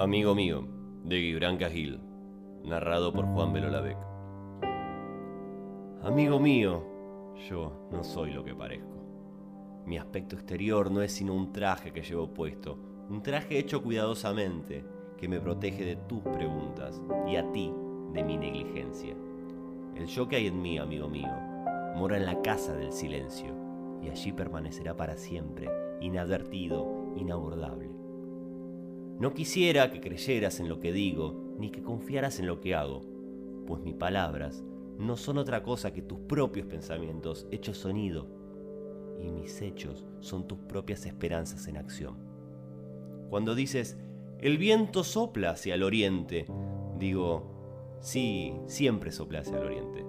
Amigo mío, de Gibran Cajil, narrado por Juan Belolavec. Amigo mío, yo no soy lo que parezco. Mi aspecto exterior no es sino un traje que llevo puesto, un traje hecho cuidadosamente que me protege de tus preguntas y a ti de mi negligencia. El yo que hay en mí, amigo mío, mora en la casa del silencio y allí permanecerá para siempre, inadvertido, inabordable. No quisiera que creyeras en lo que digo, ni que confiaras en lo que hago, pues mis palabras no son otra cosa que tus propios pensamientos hechos sonido, y mis hechos son tus propias esperanzas en acción. Cuando dices, el viento sopla hacia el oriente, digo, sí, siempre sopla hacia el oriente.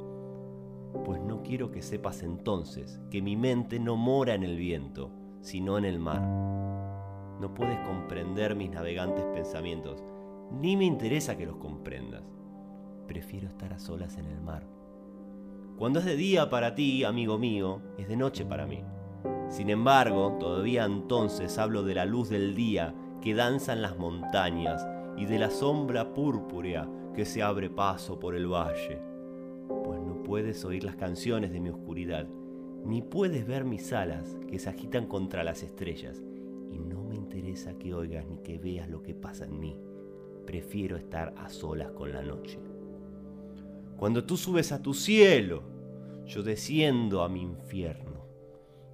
Pues no quiero que sepas entonces que mi mente no mora en el viento, sino en el mar no puedes comprender mis navegantes pensamientos, ni me interesa que los comprendas. Prefiero estar a solas en el mar. Cuando es de día para ti, amigo mío, es de noche para mí. Sin embargo, todavía entonces hablo de la luz del día que danza en las montañas y de la sombra púrpura que se abre paso por el valle. Pues no puedes oír las canciones de mi oscuridad, ni puedes ver mis alas que se agitan contra las estrellas, me interesa que oigas ni que veas lo que pasa en mí. Prefiero estar a solas con la noche. Cuando tú subes a tu cielo, yo desciendo a mi infierno.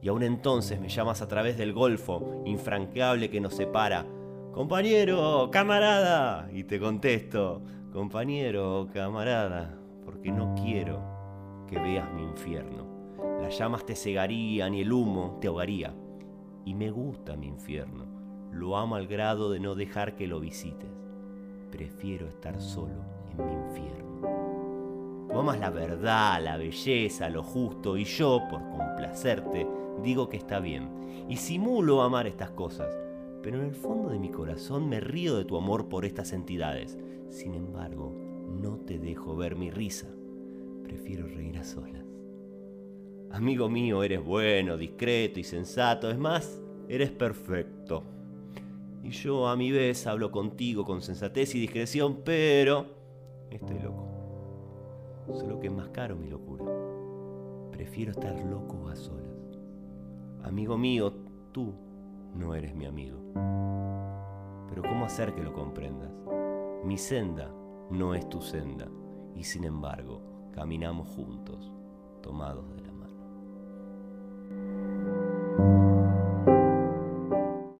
Y aún entonces me llamas a través del golfo infranqueable que nos separa. Compañero, camarada. Y te contesto, compañero, camarada, porque no quiero que veas mi infierno. Las llamas te cegarían y el humo te ahogaría y me gusta mi infierno. Lo amo al grado de no dejar que lo visites. Prefiero estar solo en mi infierno. Tú amas la verdad, la belleza, lo justo, y yo, por complacerte, digo que está bien. Y simulo amar estas cosas, pero en el fondo de mi corazón me río de tu amor por estas entidades. Sin embargo, no te dejo ver mi risa. Prefiero reír a solas. Amigo mío, eres bueno, discreto y sensato. Es más, eres perfecto. Y yo a mi vez hablo contigo con sensatez y discreción, pero estoy loco. Solo que es más caro mi locura. Prefiero estar loco a solas. Amigo mío, tú no eres mi amigo. Pero ¿cómo hacer que lo comprendas? Mi senda no es tu senda y sin embargo caminamos juntos, tomados de la mano. Thank you.